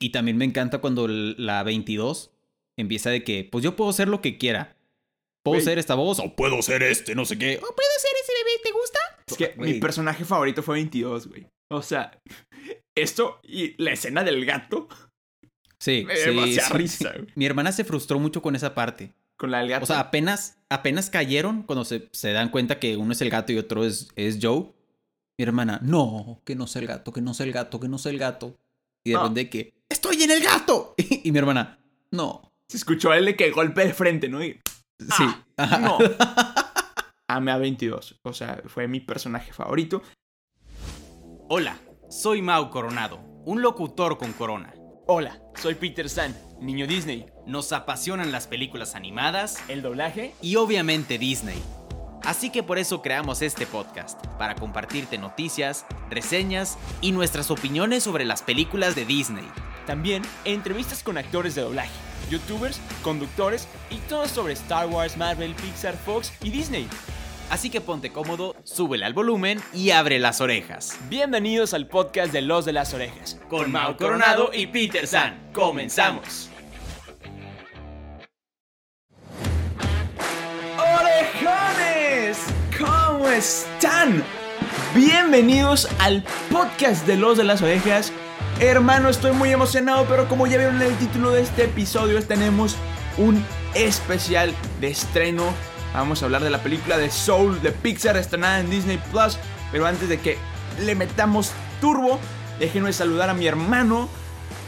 Y también me encanta cuando la 22 empieza de que, pues yo puedo ser lo que quiera. Puedo Güey. ser esta voz o puedo ser este, no sé qué. O puedo ser ese bebé, ¿te gusta? Es que mi personaje favorito fue 22, güey. O sea, esto y la escena del gato Sí, me sí, risa, sí. güey. Mi hermana se frustró mucho con esa parte. Con la del gato. O sea, apenas, apenas cayeron cuando se, se dan cuenta que uno es el gato y otro es, es Joe. Mi hermana, no, que no sea el gato, que no sea el gato, que no sea el gato. Y de No. repente que, ¡estoy en el gato! Y, mi hermana, no. se escuchó a él de que golpe de frente, ¿no? Y, Sí. Ah, no. Amé a 22. O sea, fue mi personaje favorito. Hola, soy Mau Coronado, un locutor con corona. Hola, soy Peter San, niño Disney. Nos apasionan las películas animadas El doblaje y obviamente Disney. Así que por eso creamos este podcast, para compartirte noticias, reseñas y nuestras opiniones sobre las películas de Disney. También entrevistas con actores de doblaje, youtubers, conductores y todo sobre Star Wars, Marvel, Pixar, Fox y Disney. Así que ponte cómodo, súbele al volumen y abre las orejas. Bienvenidos al podcast de Los de las Orejas. Con Mau Coronado y Peter San, comenzamos. ¡Orejones! ¿Cómo están? Bienvenidos al podcast de Los de las Orejas. Hermano, estoy muy emocionado, pero como ya vieron en el título de este episodio, tenemos un especial de estreno. Vamos a hablar de la película de Soul de Pixar estrenada en Disney Plus. Pero antes de que le metamos turbo, déjenme saludar a mi hermano,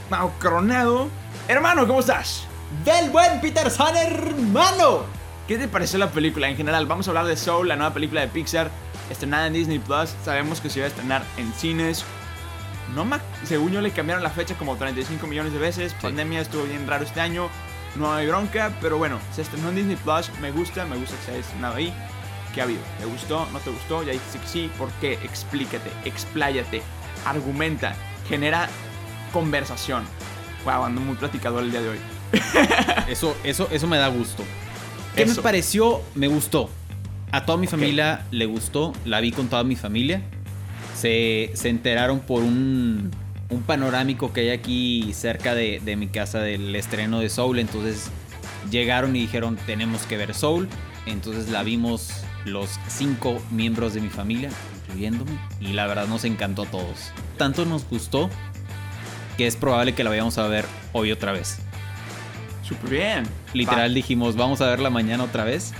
Mau Coronado. Hermano, ¿cómo estás? ¡Del buen Peter San, hermano! ¿Qué te pareció la película en general? Vamos a hablar de Soul, la nueva película de Pixar, estrenada en Disney Plus. Sabemos que se iba a estrenar en cines. No ma- según yo le cambiaron la fecha como 35 millones de veces. Pandemia estuvo bien raro este año. No hay bronca, pero bueno, se estrenó en Disney Plus. Me gusta, me gusta que se haya estrenado ahí. ¿Qué ha habido? ¿Te gustó? ¿No te gustó? Ya dijiste que sí. ¿Por qué? Explícate, expláyate, argumenta, genera conversación. Wow, ando muy platicador el día de hoy. Eso, eso, eso me da gusto. ¿Qué Eso. me pareció? Me gustó. A toda mi familia le gustó. La vi con toda mi familia. Se, se enteraron por un, un panorámico que hay aquí cerca de, de mi casa del estreno de Soul. Entonces llegaron y dijeron, tenemos que ver Soul. Entonces la vimos los cinco miembros de mi familia, incluyéndome. Y la verdad nos encantó a todos. Tanto nos gustó que es probable que la vayamos a ver hoy otra vez. Súper bien. Literal dijimos, vamos a verla mañana otra vez.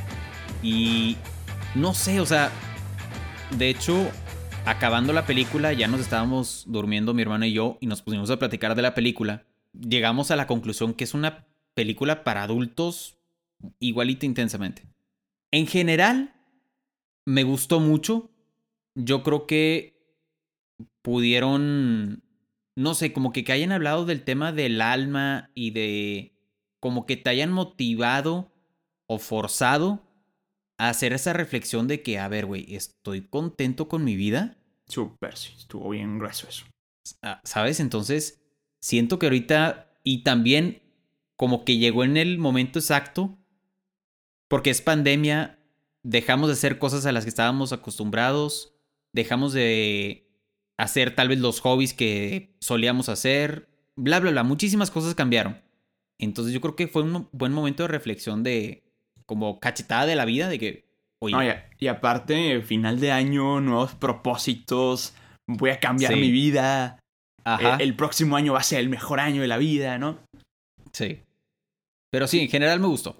Y no sé, o sea, de hecho, acabando la película, ya nos estábamos durmiendo mi hermana y yo y nos pusimos a platicar de la película. Llegamos a la conclusión que es una película para adultos igualita intensamente. En general, me gustó mucho. Yo creo que pudieron, no sé, como que, que hayan hablado del tema del alma y de como que te hayan motivado o forzado hacer esa reflexión de que, a ver, güey, estoy contento con mi vida, Súper, sí, estuvo bien grueso eso. Ah, ¿sabes? Entonces, siento que ahorita, y también como que llegó en el momento exacto, porque es pandemia, dejamos de hacer cosas a las que estábamos acostumbrados, dejamos de hacer tal vez los hobbies que solíamos hacer, bla, bla, bla, muchísimas cosas cambiaron. Entonces yo creo que fue un buen momento de reflexión de como cachetada de la vida, de que, oye, No, y, a- y aparte, final de año, nuevos propósitos, voy a cambiar Sí. mi vida, ajá, el, el próximo año va a ser el mejor año de la vida, ¿no? sí. Pero sí, en general me gustó.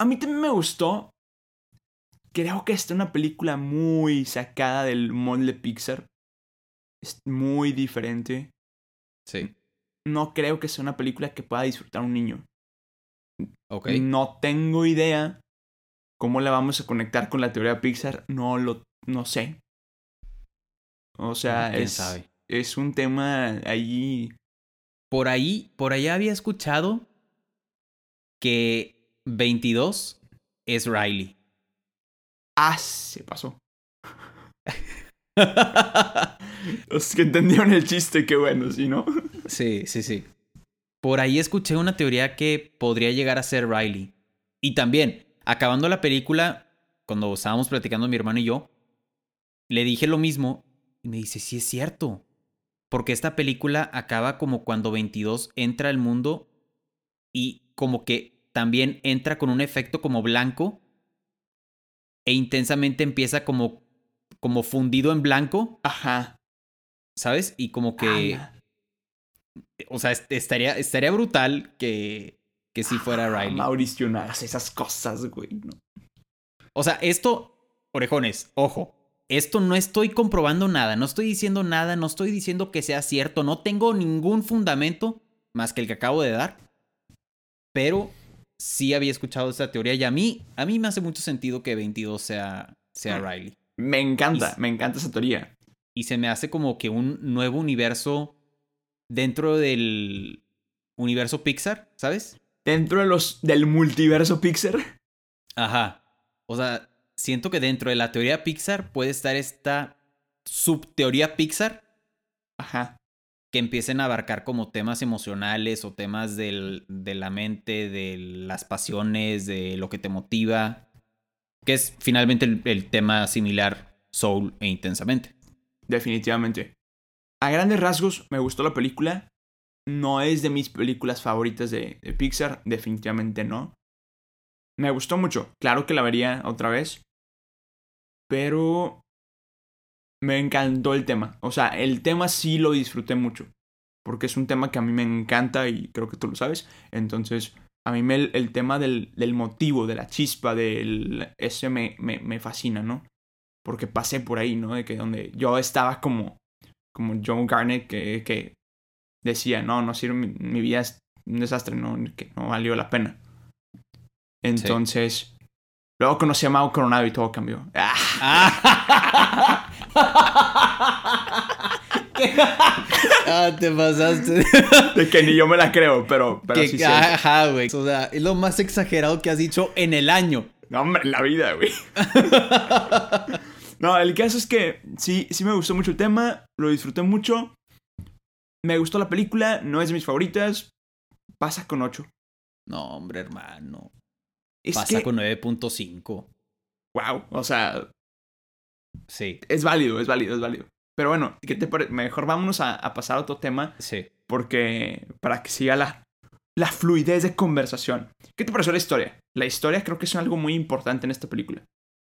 A mí también me gustó. Creo que esta es una película muy sacada del molde Pixar. Es muy diferente. Sí. No creo que sea una película que pueda disfrutar un niño. Ok. No tengo idea cómo la vamos a conectar con la teoría Pixar. No lo no sé. O sea, ¿Quién es, sabe? es un tema ahí. Por ahí, por allá había escuchado que 22 es Riley. Ah, se pasó. Los que entendieron el chiste, qué bueno, ¿sí, no? sí, sí, sí. Por ahí escuché una teoría que podría llegar a ser Riley. Y también, acabando la película, cuando estábamos platicando mi hermano y yo, le dije lo mismo y me dice, sí es cierto. porque esta película acaba como cuando 22 entra al mundo y como que también entra con un efecto como blanco e intensamente empieza como como fundido en blanco, Ajá. ¿sabes? Y como que Ala. O sea, est- estaría estaría brutal que que si fuera Ah, Riley. Mauricio, no hagas esas cosas, güey. no. O sea, esto, orejones, ojo, esto no estoy comprobando nada, no estoy diciendo nada, no estoy diciendo que sea cierto, no tengo ningún fundamento más que el que acabo de dar, pero sí había escuchado esta teoría y a mí, a mí me hace mucho sentido que 22 sea, sea Riley. Me encanta, Y- me encanta esa teoría. Y se me hace como que un nuevo universo dentro del universo Pixar, ¿sabes? Dentro de los del multiverso Pixar. Ajá. O sea, siento que dentro de la teoría Pixar puede estar esta subteoría Pixar Ajá. que empiecen a abarcar como temas emocionales o temas del- de la mente, de las pasiones, de lo que te motiva, que es finalmente el, el tema similar Soul e Intensamente. Definitivamente. A grandes rasgos, me gustó la película. No es de mis películas favoritas de, Pixar, definitivamente no. Me gustó mucho, claro que la vería otra vez. Pero me encantó el tema. O sea, el tema sí lo disfruté mucho. Porque es un tema que a mí me encanta y creo que tú lo sabes. Entonces, a mí me- el, el tema del, del motivo, de la chispa, del, ese me, me, me fascina, ¿no? Porque pasé por ahí, ¿no? De que donde yo estaba como, como John Garnett que, que decía, no, no sirve, mi, mi vida es un desastre, no, que no valió la pena. Entonces, luego conocí a Mau Coronado y todo cambió. ah, te pasaste. De que ni yo me la creo, pero, pero sí, sí. Ajá, güey. O sea, es lo más exagerado que has dicho en el año. No, hombre, en la vida, güey. no, el caso es que sí, sí me gustó mucho el tema, lo disfruté mucho. Me gustó la película, no es de mis favoritas. Pasa con 8. No, hombre, hermano. Es Pasa que, con 9.5. wow, o sea, Sí, es válido, es válido, es válido. Pero bueno, ¿qué te pare- Mejor vámonos a, a pasar a otro tema, sí. porque para que siga la, la fluidez de conversación. ¿Qué te pareció la historia? La historia creo que es algo muy importante en esta película.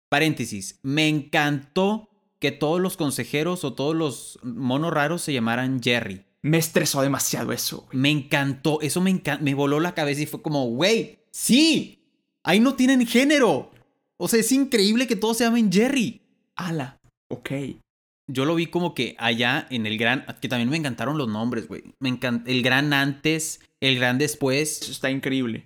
Paréntesis. Me encantó que todos los consejeros o todos los monos raros se llamaran Jerry. Me estresó demasiado eso, güey. Me encantó. Eso me encantó. Me voló la cabeza y fue como, güey, sí. Ahí no tienen género. O sea, es increíble que todos se llamen Jerry. Ala, ok. Yo lo vi como que allá en el gran. Que también me encantaron los nombres, güey. Me encanta. El gran antes, el gran después. Eso está increíble.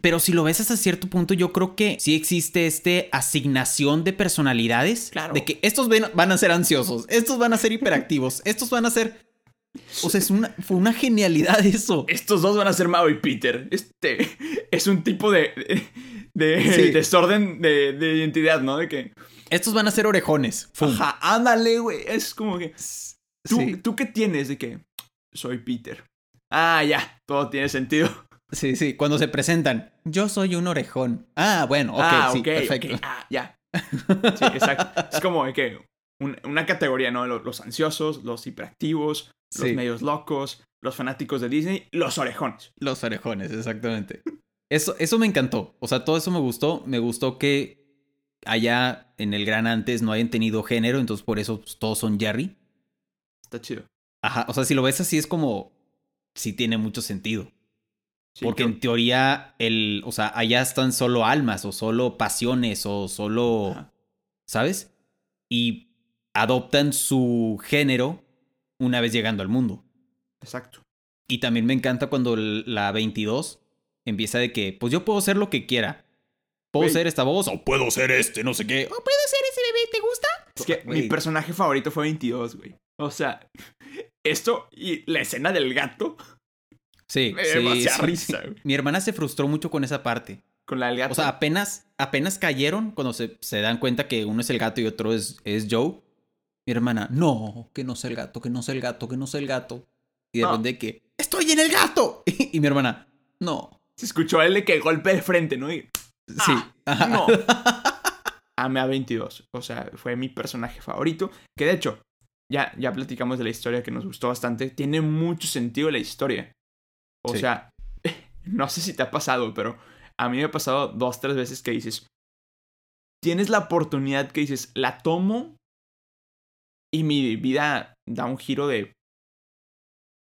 Pero si lo ves hasta cierto punto, yo creo que sí existe este asignación de personalidades. Claro. De que estos van a ser ansiosos, estos van a ser hiperactivos, estos van a ser. O sea, es una, fue una genialidad eso. Estos dos van a ser Mao y Peter. Este es un tipo de, de, de Sí. desorden de, de identidad, ¿no? De que, Estos van a ser orejones. Fum. ajá, ándale, güey. Es como que, ¿tú, Sí. ¿tú qué tienes de que soy Peter? Ah, ya, todo tiene sentido. Sí, sí, cuando se presentan. Yo soy un orejón. Ah, bueno, ok, ah, sí, ok, perfecto. ah, ya. Sí, exacto. Es como que un- una categoría, ¿no? Los, los ansiosos, los hiperactivos, los Sí. medios locos, los fanáticos de Disney, los orejones. Los orejones, exactamente. Eso, eso me encantó. O sea, todo eso me gustó. Me gustó que allá en el gran antes no hayan tenido género, entonces por eso pues, todos son Jerry. Está chido. Ajá, o sea, si lo ves así es como. Sí tiene mucho sentido. Sí, Porque en teoría, el. O sea, allá están solo almas, o solo pasiones, o solo. Ajá. ¿Sabes? Y adoptan su género una vez llegando al mundo. Exacto. Y también me encanta cuando la 22 empieza de que, pues yo puedo ser lo que quiera. Puedo ser esta voz o puedo ser este, no sé qué. O puedo ser ese bebé, ¿te gusta? Es que mi personaje favorito fue 22, güey. O sea, esto y la escena del gato Sí, risa, güey. Mi hermana se frustró mucho con esa parte. Con la del gato. O sea, apenas, apenas cayeron cuando se, se dan cuenta que uno es el gato y otro es, es Joe. Mi hermana, no, que no sea el gato, que no sea el gato, que no sea el gato. Y de No. repente que, ¡estoy en el gato! Y mi hermana, no. se escuchó él de que golpe de frente, ¿no? Y, Sí. ajá. no. Amé a 22. O sea, fue mi personaje favorito. Que de hecho, ya, ya platicamos de la historia que nos gustó bastante. Tiene mucho sentido la historia. O Sí. sea, no sé si te ha pasado, pero a mí me ha pasado dos, tres veces que dices, tienes la oportunidad que dices, la tomo y mi vida da un giro de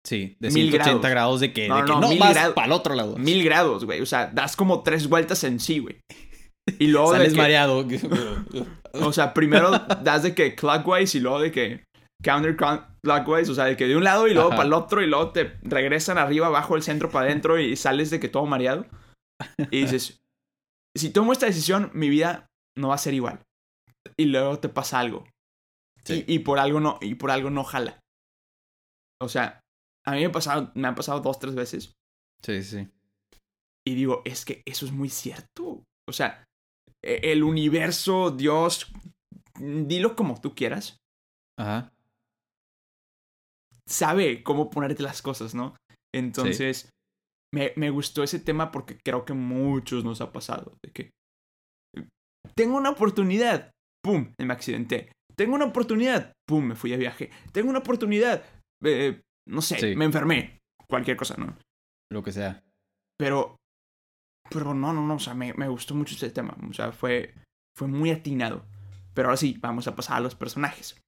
Sí, de Mil 180 grados, grados. de que No, de que no, mil para el otro lado. mil grados, güey. O sea, das como tres vueltas en sí, güey. Y luego de Sales que- mareado. O sea, primero das de que clockwise y luego de que counterclockwise, o sea, de que de un lado y luego para el otro y luego te regresan arriba, abajo, el centro, para adentro y sales de que todo mareado. Y dices, si tomo esta decisión, mi vida no va a ser igual. Y luego te pasa algo. Sí. Y, y por algo no, y por algo no jala. O sea, a mí me, pasado, me han pasado dos, tres veces. Sí, sí. Y digo, es que eso es muy cierto. O sea, e- el universo, Dios, dilo como tú quieras, Ajá. Sabe cómo ponerte las cosas, ¿no? Entonces, me, me gustó ese tema porque creo que muchos nos ha pasado. De que tengo una oportunidad, ¡pum! Me accidenté. Tengo una oportunidad, ¡pum! Me fui a viaje. Tengo una oportunidad, eh, no sé, Sí. me enfermé. Cualquier cosa, ¿no? Lo que sea. Pero, pero no, no, no, o sea, me, me gustó mucho ese tema. O sea, fue, fue muy atinado. Pero ahora sí, vamos a pasar a los personajes.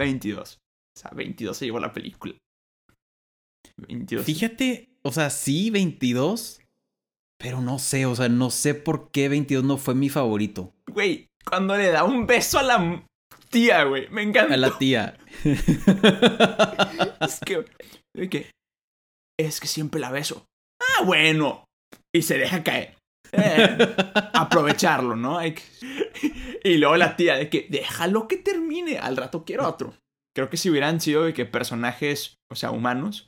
22. O sea, 22 se llevó la película. 22. Fíjate, o sea, sí, 22. Pero no sé, o sea, no sé por qué 22 no fue mi favorito. Güey, cuando le da un beso a la tía, güey, me encanta. A la tía. Es que, es que siempre la beso. Ah, bueno. Y se deja caer. Eh, aprovecharlo, ¿no? Que- Y luego la tía de que déjalo que termine, al rato quiero otro. Creo que si hubieran sido de que personajes, o sea, humanos,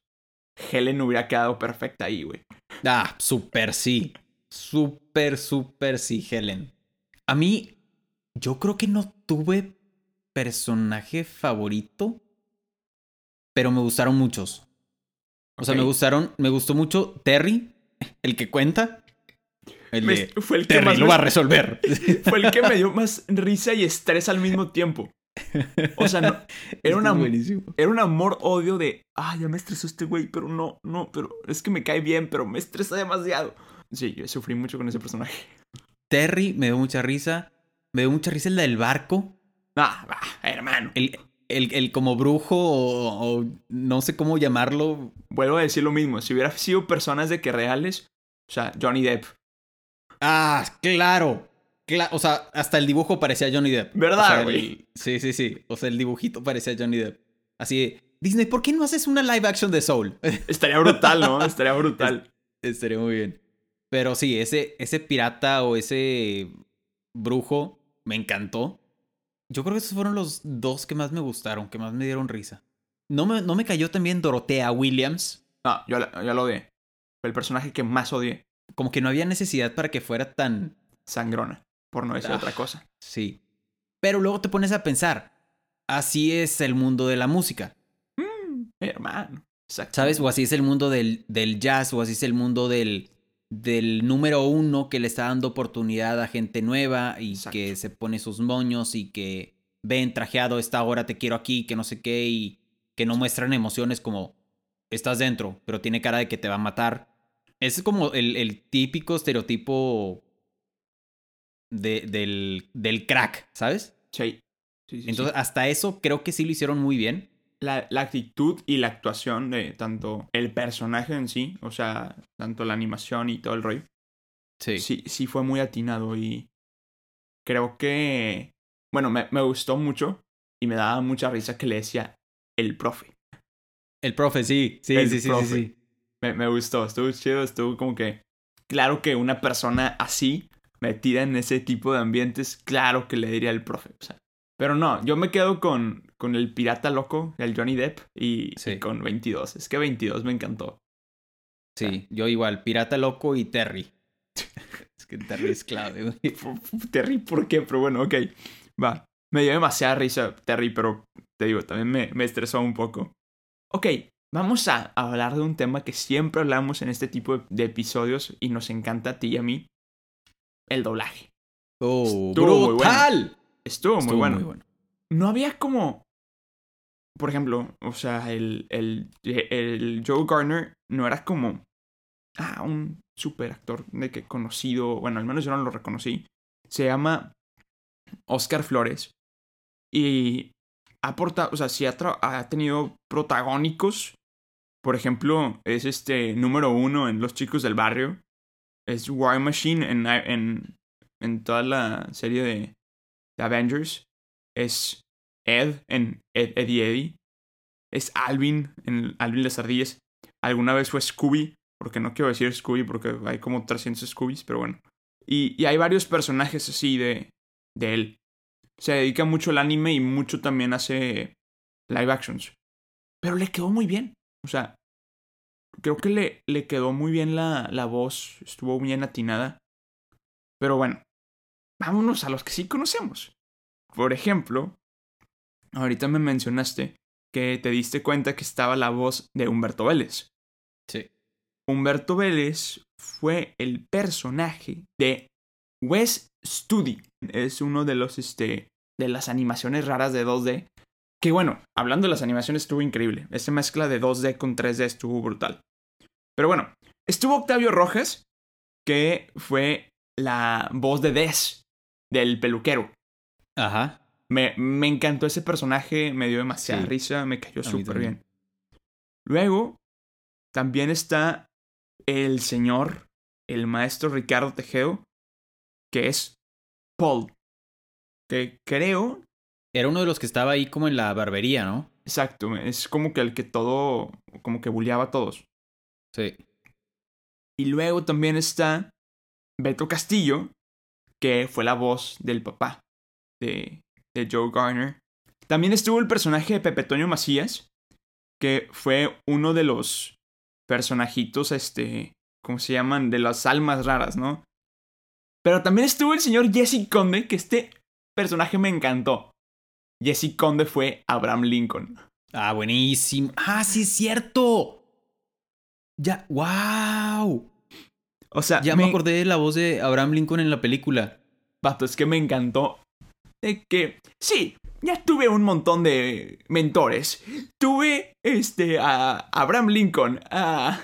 Helen hubiera quedado perfecta ahí, güey. Ah, súper sí. Súper, súper sí, Helen. A mí, yo creo que no tuve personaje favorito, pero me gustaron muchos. O sea, me gustaron, me gustó mucho Terry, el que cuenta. El Me- de fue el que más lo me- va a resolver. Fue el que me dio más risa y estrés al mismo tiempo. O sea, no, era, una, un amor-odio de, ah, ya me estresó este güey, pero no, no, pero es que me cae bien, pero me estresa demasiado. Sí, yo sufrí mucho con ese personaje. Terry me dio mucha risa. Me dio mucha risa el del barco. Ah, va, hermano. El, el, el como brujo o, o no sé cómo llamarlo. Vuelvo a decir lo mismo. Si hubiera sido personas de que reales, o sea, Johnny Depp. Ah, claro. O sea, hasta el dibujo parecía Johnny Depp. ¿Verdad, O sea, el- güey? Sí, sí, sí. O sea, el dibujito parecía Johnny Depp. Así Disney, ¿por qué no haces una live action de Soul? Estaría brutal, ¿no? Estaría brutal. Estaría muy bien. Pero sí, ese, ese pirata o ese brujo me encantó. Yo creo que esos fueron los dos que más me gustaron, que más me dieron risa. No me, no me cayó también Dorotea Williams. No, yo, la- yo lo odié. Fue el personaje que más odié. Como que no había necesidad para que fuera tan... Sangrona, por no decir Ah. otra cosa. Sí. Pero luego te pones a pensar, así es el mundo de la música, Mm, hermano. Exacto. ¿sabes? O así es el mundo del, del jazz, o así es el mundo del, del número uno que le está dando oportunidad a gente nueva y Exacto. que se pone sus moños y que ven trajeado esta hora te quiero aquí, que no sé qué, y que no muestran emociones como estás dentro, pero tiene cara de que te va a matar. Ese es como el, el típico estereotipo de, del, del crack, ¿sabes? Sí. Sí, sí, sí. Entonces, hasta eso creo que sí lo hicieron muy bien. la, la actitud y la actuación de tanto el personaje en sí, o sea, tanto la animación y todo el rollo, Sí. sí, sí fue muy atinado y creo que, bueno, me, me gustó mucho y me daba mucha risa que le decía el profe. El profe, sí. Sí, El sí, sí, sí, sí. Me, me gustó, estuvo chido, estuvo como que, claro que una persona así, metida en ese tipo de ambientes, claro que le diría el profe, o sea. Pero no, yo me quedo con, con el pirata loco, el Johnny Depp, y, Sí. y con 22. Es que 22 me encantó. Sí, yo igual. Pirata Loco y Terry. es que Terry es clave, güey. Terry, ¿por qué? Pero bueno, ok. Va. Me dio demasiada risa Terry, pero te digo, también me, me estresó un poco. Ok, vamos a hablar de un tema que siempre hablamos en este tipo de, de episodios y nos encanta a ti y a mí. El doblaje. Oh, Estuvo muy brutal. Estuvo, Estuvo muy, bueno. No había como... por ejemplo, o sea, el, el, el Joe Garner no era como ah, un super actor de que conocido, bueno, al menos yo no lo reconocí. Se llama Oscar Flores. Y ha o sea, sí ha, ha tenido protagónicos. Por ejemplo, es este número uno en Los Chicos del Barrio. Es War Machine en, en, en toda la serie de, de Avengers. Es Ed en Ed, Eddie Eddie. Es Alvin en Alvin las ardillas. Alguna vez fue Scooby, porque no quiero decir Scooby porque hay como 300 Scoobies, pero bueno. Y, y hay varios personajes así de, de él. Se dedica mucho al anime y mucho también hace live actions. Pero le quedó muy bien. O sea, creo que le, le quedó muy bien la, la voz, estuvo bien atinada. Pero bueno, vámonos a los que sí conocemos. Por ejemplo, ahorita me mencionaste que te diste cuenta que estaba la voz de Humberto Vélez. Sí. Humberto Vélez fue el personaje de Wes Studi. Es uno de los, este, de las animaciones raras de 2D. Que bueno, hablando de las animaciones estuvo increíble. Esa mezcla de 2D con 3D estuvo brutal. Pero bueno, estuvo Octavio Rojas, que fue la voz de Des, del peluquero. Ajá. Me, me encantó ese personaje, me dio demasiada risa, me cayó súper bien. Luego, también está el señor, el maestro Ricardo Tejeo, que es Paul. Que creo. Era uno de los que estaba ahí como en la barbería, ¿no? Exacto, es como que el que todo. como que bulleaba a todos. Sí. Y luego también está Beto Castillo, que fue la voz del papá de, de Joe Garner. También estuvo el personaje de Pepe Toño Macías, que fue uno de los personajitos, este, ¿cómo se llaman? De las almas raras, ¿no? Pero también estuvo el señor Jesse Conde, que este personaje me encantó. Jesse Conde fue Abraham Lincoln. Ah, buenísimo. Ah, sí, es cierto. Ya, wow. O sea, ya me, acordé de la voz de Abraham Lincoln en la película. Vato, es que me encantó. De que, sí, ya tuve un montón de mentores. Tuve, este, a Abraham Lincoln, a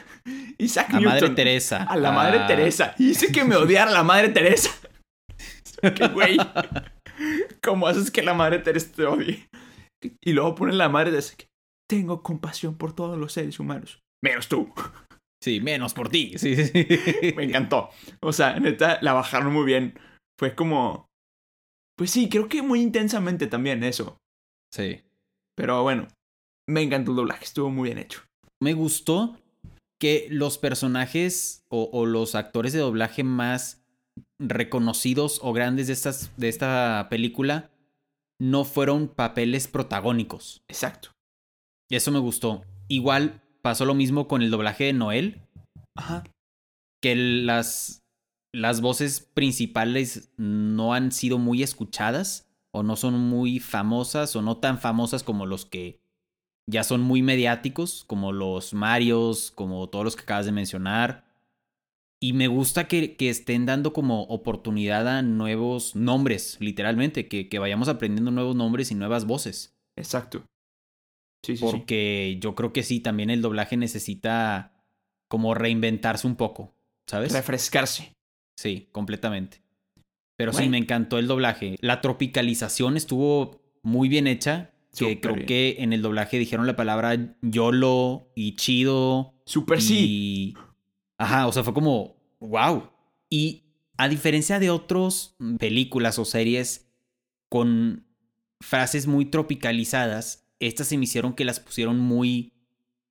Isaac a Newton. Madre Teresa. A la Madre Teresa. Hice que me odiara la Madre Teresa. que güey. ¿Cómo haces que la Madre Teresa te odie? Y luego pone la Madre Teresa. Tengo compasión por todos los seres humanos. Menos tú. Sí, menos por ti. Sí, sí. me encantó. O sea, neta, la bajaron muy bien. Fue como. Pues sí, creo que muy intensamente también eso. Sí. Pero bueno, me encantó el doblaje, estuvo muy bien hecho. Me gustó que los personajes o, los actores de doblaje más reconocidos o grandes de, estas, de esta película no fueron papeles protagónicos. Exacto. Y eso me gustó. Igual pasó lo mismo con el doblaje de Noel. Ajá. Que las, las voces principales no han sido muy escuchadas o no son muy famosas o no tan famosas como los que ya son muy mediáticos, como los Marios, como todos los que acabas de mencionar. Y me gusta que, que estén dando como oportunidad a nuevos nombres, literalmente, que, que, vayamos aprendiendo nuevos nombres y nuevas voces. Exacto. Sí, sí, Porque yo creo que sí, también el doblaje necesita como reinventarse un poco, ¿sabes? Refrescarse. Sí, completamente. Pero sí, me encantó el doblaje. La tropicalización estuvo muy bien hecha que creo que en el doblaje dijeron la palabra YOLO y chido. Super sí. Ajá, o sea, fue como, wow. Y a diferencia de otras películas o series con frases muy tropicalizadas, estas se me hicieron que las pusieron muy,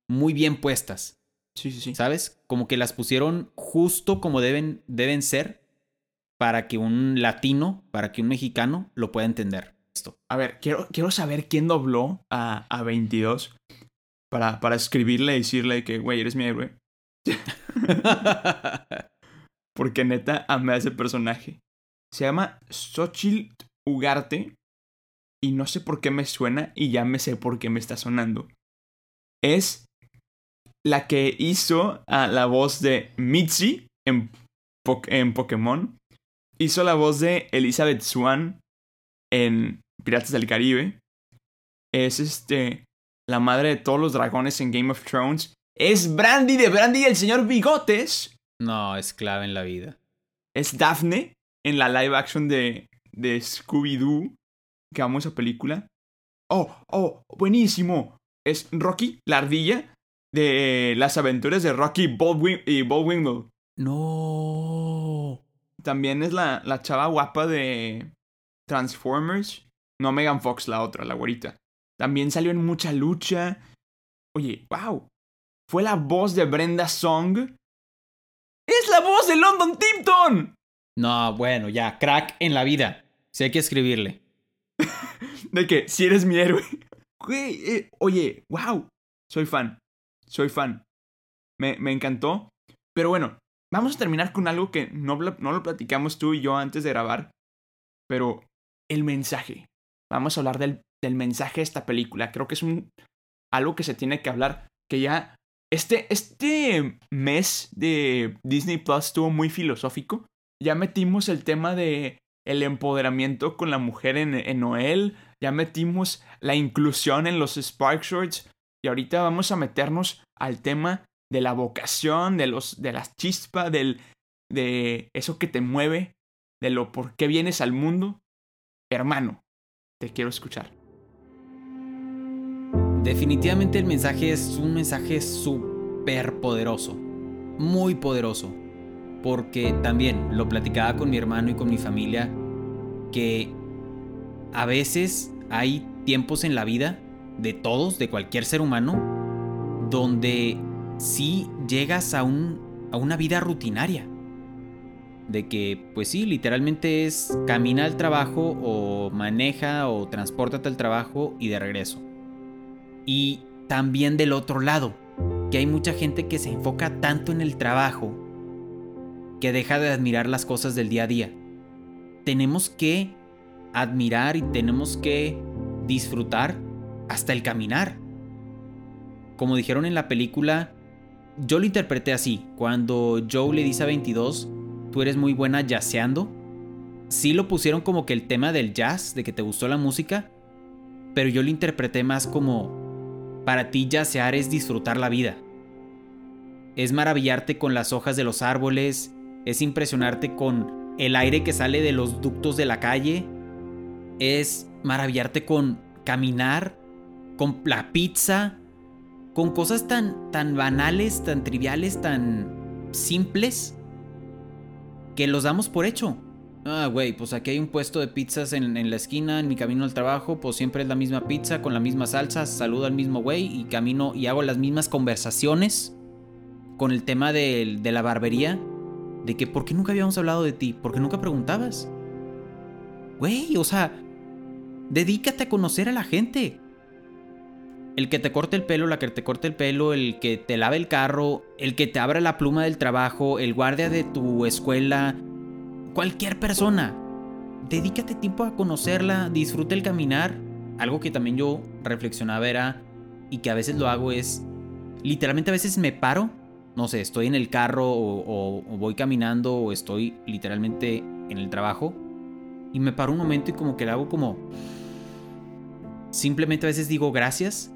muy bien puestas. Sí, sí, sí. ¿Sabes? Como que las pusieron justo como deben, deben ser para que un latino, para que un mexicano lo pueda entender. A ver, quiero, quiero saber quién dobló a, a 22 para, para escribirle y decirle que, güey, eres mi héroe. Porque neta amé a ese personaje. Se llama Xochitl Ugarte. Y no sé por qué me suena y ya me sé por qué me está sonando. Es la que hizo a la voz de Mitzi en, en Pokémon. Hizo la voz de Elizabeth Swan en Piratas del Caribe. Es este la madre de todos los dragones en Game of Thrones, es Brandy de Brandy y el señor Bigotes. No, es clave en la vida. Es Daphne en la live action de, de Scooby-Doo, que amo esa película. Oh, oh, buenísimo. Es Rocky, la ardilla, de las aventuras de Rocky Bullwin y Bullwinkle. No. También es la, la chava guapa de Transformers. No Megan Fox, la otra, la güerita. También salió en mucha lucha. Oye, wow. Fue la voz de Brenda Song. ¡Es la voz de London Tipton! No, bueno, ya, crack en la vida. Si hay que escribirle. de que, si eres mi héroe. Eh, oye, wow. Soy fan. Soy fan. Me, me, encantó. Pero bueno, vamos a terminar con algo que no, no lo platicamos tú y yo antes de grabar. Pero el mensaje. Vamos a hablar del, del mensaje de esta película. Creo que es un, algo que se tiene que hablar. Que ya este, este mes de Disney Plus estuvo muy filosófico. Ya metimos el tema de el empoderamiento con la mujer en, en Noel. Ya metimos la inclusión en los Spark Shorts. Y ahorita vamos a meternos al tema de la vocación, de, los, de las chispas, del, de eso que te mueve, de lo por qué vienes al mundo. Hermano, te quiero escuchar. Definitivamente el mensaje es un mensaje súper poderoso, muy poderoso, porque también lo platicaba con mi hermano y con mi familia, que a veces hay tiempos en la vida de todos, de cualquier ser humano, donde sí llegas a, un, a una vida rutinaria. De que, pues sí, literalmente es camina al trabajo o maneja o transportate al trabajo y de regreso. Y también del otro lado, que hay mucha gente que se enfoca tanto en el trabajo que deja de admirar las cosas del día a día. Tenemos que admirar y tenemos que disfrutar hasta el caminar. Como dijeron en la película, yo lo interpreté así. Cuando Joe le dice a 22, tú eres muy buena jazzeando. Sí lo pusieron como que el tema del jazz, de que te gustó la música, pero yo lo interpreté más como para ti yacear es disfrutar la vida. Es maravillarte con las hojas de los árboles, es impresionarte con el aire que sale de los ductos de la calle, es maravillarte con caminar, con la pizza, con cosas tan, tan banales, tan triviales, tan simples, que los damos por hecho. Ah, güey, pues aquí hay un puesto de pizzas en, la esquina, en mi camino al trabajo, pues siempre es la misma pizza con la misma salsa, saludo al mismo güey y camino y hago las mismas conversaciones con el tema de, de la barbería, de que ¿por qué nunca habíamos hablado de ti? ¿Por qué nunca preguntabas? Güey, o sea, dedícate a conocer a la gente. El que te corte el pelo, la que te corte el pelo, el que te lave el carro, el que te abra la pluma del trabajo, el guardia de tu escuela, cualquier persona. Dedícate tiempo a conocerla, disfruta el caminar. Algo que también yo reflexionaba era, y que a veces lo hago es, literalmente a veces me paro, no sé, estoy en el carro o, voy caminando o estoy literalmente en el trabajo, y me paro un momento y como que le hago como... Simplemente a veces digo gracias.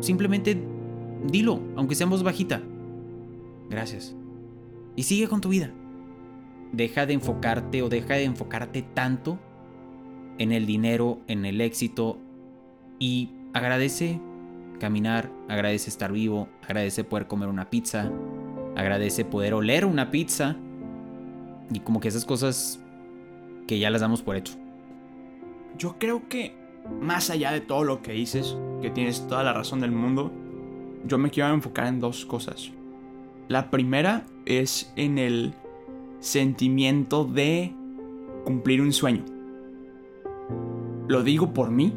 Simplemente dilo, aunque sea en voz bajita. Gracias. Y sigue con tu vida deja de enfocarte o deja de enfocarte tanto en el dinero, en el éxito y agradece caminar, agradece estar vivo, agradece poder comer una pizza, agradece poder oler una pizza y como que esas cosas que ya las damos por hecho. Yo creo que más allá de todo lo que dices, que tienes toda la razón del mundo, yo me quiero enfocar en dos cosas. La primera es en el sentimiento de cumplir un sueño. Lo digo por mí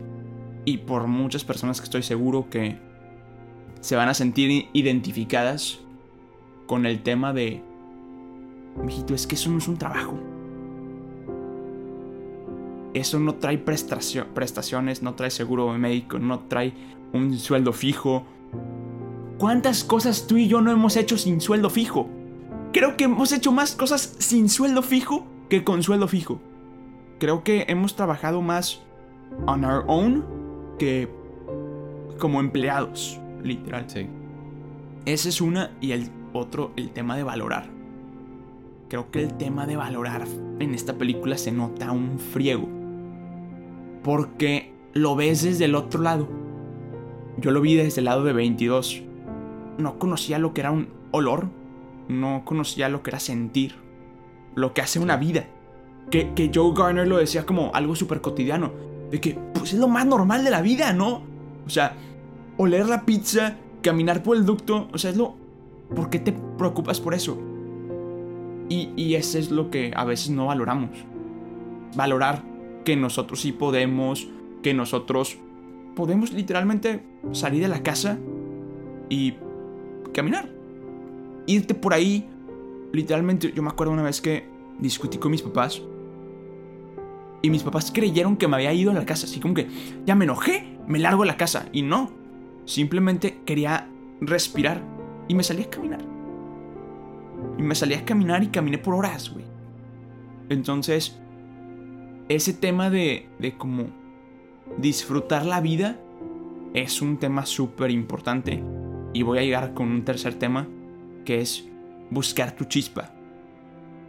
y por muchas personas que estoy seguro que se van a sentir identificadas con el tema de, mijito, es que eso no es un trabajo. Eso no trae prestaciones, no trae seguro médico, no trae un sueldo fijo. ¿Cuántas cosas tú y yo no hemos hecho sin sueldo fijo? Creo que hemos hecho más cosas sin sueldo fijo que con sueldo fijo. Creo que hemos trabajado más on our own que como empleados, literal. Sí. Esa es una y el otro, el tema de valorar. Creo que el tema de valorar en esta película se nota un friego. Porque lo ves desde el otro lado. Yo lo vi desde el lado de 22. No conocía lo que era un olor. No conocía lo que era sentir. Lo que hace una vida. Que, que Joe Garner lo decía como algo súper cotidiano. De que, pues es lo más normal de la vida, ¿no? O sea, oler la pizza, caminar por el ducto, o sea, es lo... ¿Por qué te preocupas por eso? Y, y eso es lo que a veces no valoramos. Valorar que nosotros sí podemos, que nosotros podemos literalmente salir de la casa y caminar. Irte por ahí. Literalmente, yo me acuerdo una vez que discutí con mis papás. Y mis papás creyeron que me había ido a la casa. Así como que ya me enojé, me largo a la casa. Y no. Simplemente quería respirar. Y me salí a caminar. Y me salí a caminar y caminé por horas, güey. Entonces, ese tema de, de como disfrutar la vida es un tema súper importante. Y voy a llegar con un tercer tema, que es buscar tu chispa.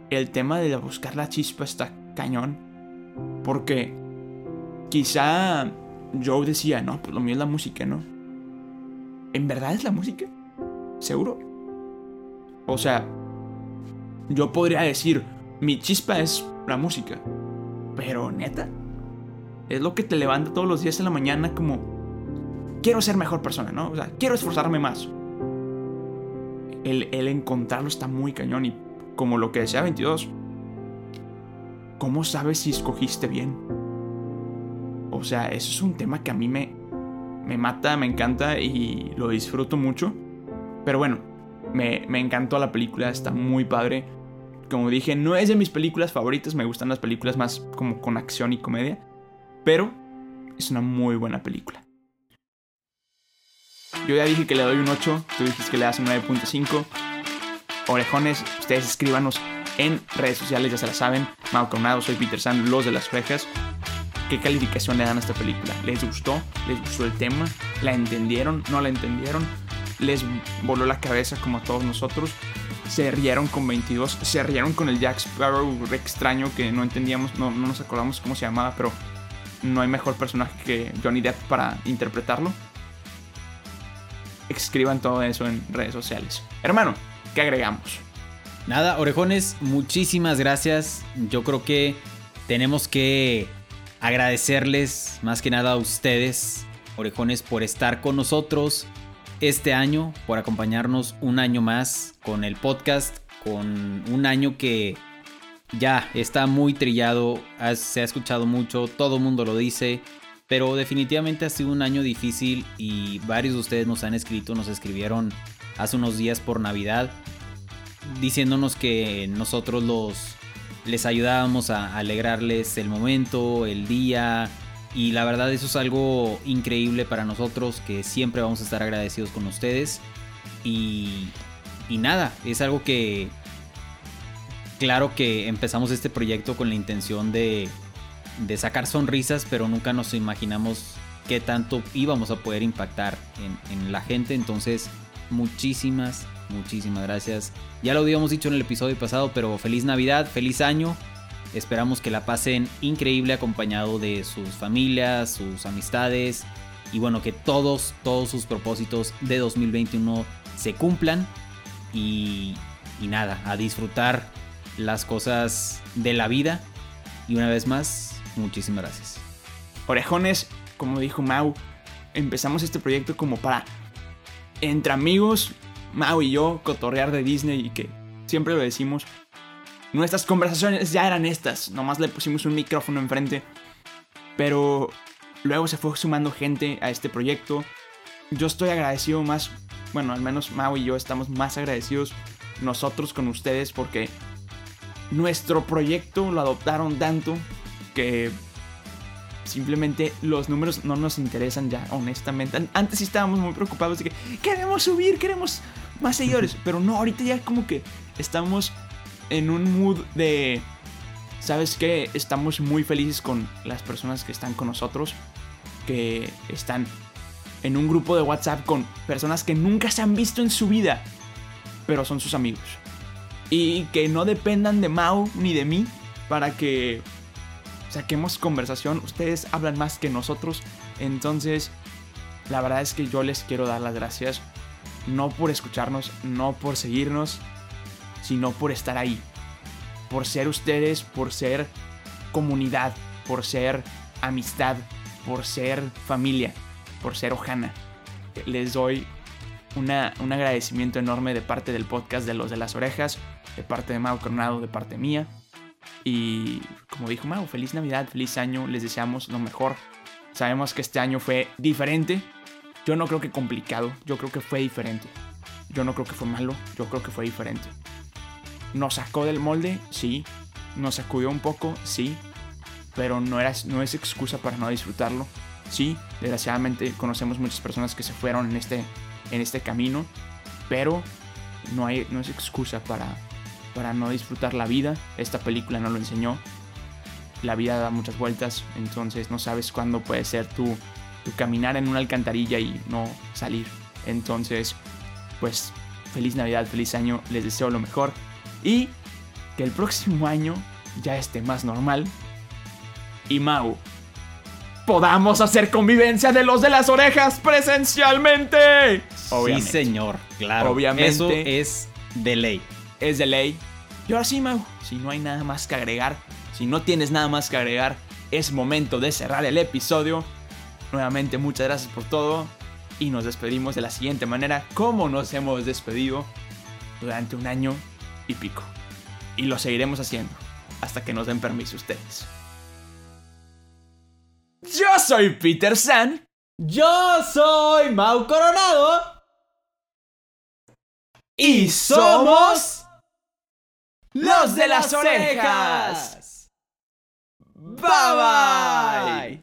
El tema de buscar la chispa está cañón. Porque quizá yo decía, no, pues lo mío es la música, ¿no? ¿En verdad es la música? ¿Seguro? O sea, yo podría decir, mi chispa es la música. Pero neta, es lo que te levanta todos los días en la mañana como, quiero ser mejor persona, ¿no? O sea, quiero esforzarme más. El, el encontrarlo está muy cañón y como lo que decía 22, ¿cómo sabes si escogiste bien? O sea, eso es un tema que a mí me, me mata, me encanta y lo disfruto mucho. Pero bueno, me, me encantó la película, está muy padre. Como dije, no es de mis películas favoritas, me gustan las películas más como con acción y comedia. Pero es una muy buena película. Yo ya dije que le doy un 8, tú dijiste que le das un 9.5. Orejones, ustedes escríbanos en redes sociales, ya se la saben. Mau Coronado, soy Peter San, los de las orejas. ¿Qué calificación le dan a esta película? ¿Les gustó? ¿Les gustó el tema? ¿La entendieron? ¿No la entendieron? ¿Les voló la cabeza como a todos nosotros? Se rieron con 22, se rieron con el Jack Sparrow extraño que no entendíamos, no, no nos acordamos cómo se llamaba, pero no hay mejor personaje que Johnny Depp para interpretarlo. Escriban todo eso en redes sociales. Hermano, ¿qué agregamos? Nada, orejones, muchísimas gracias. Yo creo que tenemos que agradecerles más que nada a ustedes, orejones, por estar con nosotros este año, por acompañarnos un año más con el podcast, con un año que ya está muy trillado, se ha escuchado mucho, todo el mundo lo dice, pero definitivamente ha sido un año difícil y varios de ustedes nos han escrito, nos escribieron hace unos días por Navidad diciéndonos que nosotros los les ayudábamos a alegrarles el momento, el día y la verdad eso es algo increíble para nosotros que siempre vamos a estar agradecidos con ustedes y, nada, es algo que claro que empezamos este proyecto con la intención de, de sacar sonrisas, pero nunca nos imaginamos qué tanto íbamos a poder impactar en, en, la gente. Entonces, muchísimas, muchísimas gracias. Ya lo habíamos dicho en el episodio pasado, pero feliz Navidad, feliz año. Esperamos que la pasen increíble acompañado de sus familias, sus amistades y bueno, que todos, todos sus propósitos de 2021 se cumplan y, nada, a disfrutar las cosas de la vida. Y una vez más, muchísimas gracias. Orejones, como dijo Mau, empezamos este proyecto como para, entre amigos, Mau y yo, cotorrear de Disney y que siempre lo decimos. Nuestras conversaciones ya eran estas, nomás le pusimos un micrófono enfrente. Pero luego se fue sumando gente a este proyecto. Yo estoy agradecido más, bueno, al menos Mau y yo estamos más agradecidos nosotros con ustedes porque nuestro proyecto lo adoptaron tanto que simplemente los números no nos interesan ya, honestamente. Antes sí estábamos muy preocupados de que queremos subir, queremos más seguidores, pero no, ahorita ya como que estamos en un mood de, ¿sabes qué? Estamos muy felices con las personas que están con nosotros, que están en un grupo de WhatsApp con personas que nunca se han visto en su vida, pero son sus amigos. Y que no dependan de Mau ni de mí para que saquemos conversación. Ustedes hablan más que nosotros. Entonces, la verdad es que yo les quiero dar las gracias. No por escucharnos, no por seguirnos, sino por estar ahí. Por ser ustedes, por ser comunidad, por ser amistad, por ser familia, por ser Ojana. Les doy una, un agradecimiento enorme de parte del podcast de Los de las Orejas, de parte de Mau Coronado, de parte mía. Y como dijo Mau, feliz Navidad, feliz año, les deseamos lo mejor. Sabemos que este año fue diferente. Yo no creo que complicado, yo creo que fue diferente. Yo no creo que fue malo, yo creo que fue diferente. Nos sacó del molde, sí. Nos sacudió un poco, sí. Pero no, era, no es excusa para no disfrutarlo. Sí, desgraciadamente conocemos muchas personas que se fueron en este, en este camino. Pero no, hay, no es excusa para, para no disfrutar la vida. Esta película no lo enseñó. La vida da muchas vueltas, entonces no sabes cuándo puede ser tu, caminar en una alcantarilla y no salir. Entonces, pues feliz Navidad, feliz año, les deseo lo mejor y que el próximo año ya esté más normal. Y Mau, podamos hacer convivencia de los de las orejas presencialmente. Sí, señor, claro. Obviamente. Eso es de ley. Es de ley. Y ahora sí, Mau, si no hay nada más que agregar, si no tienes nada más que agregar, es momento de cerrar el episodio. Nuevamente, muchas gracias por todo. Y nos despedimos de la siguiente manera, como nos hemos despedido durante un año y pico. Y lo seguiremos haciendo hasta que nos den permiso ustedes. Yo soy Peter San. Yo soy Mau Coronado. Y somos los de las orejas. Bye bye.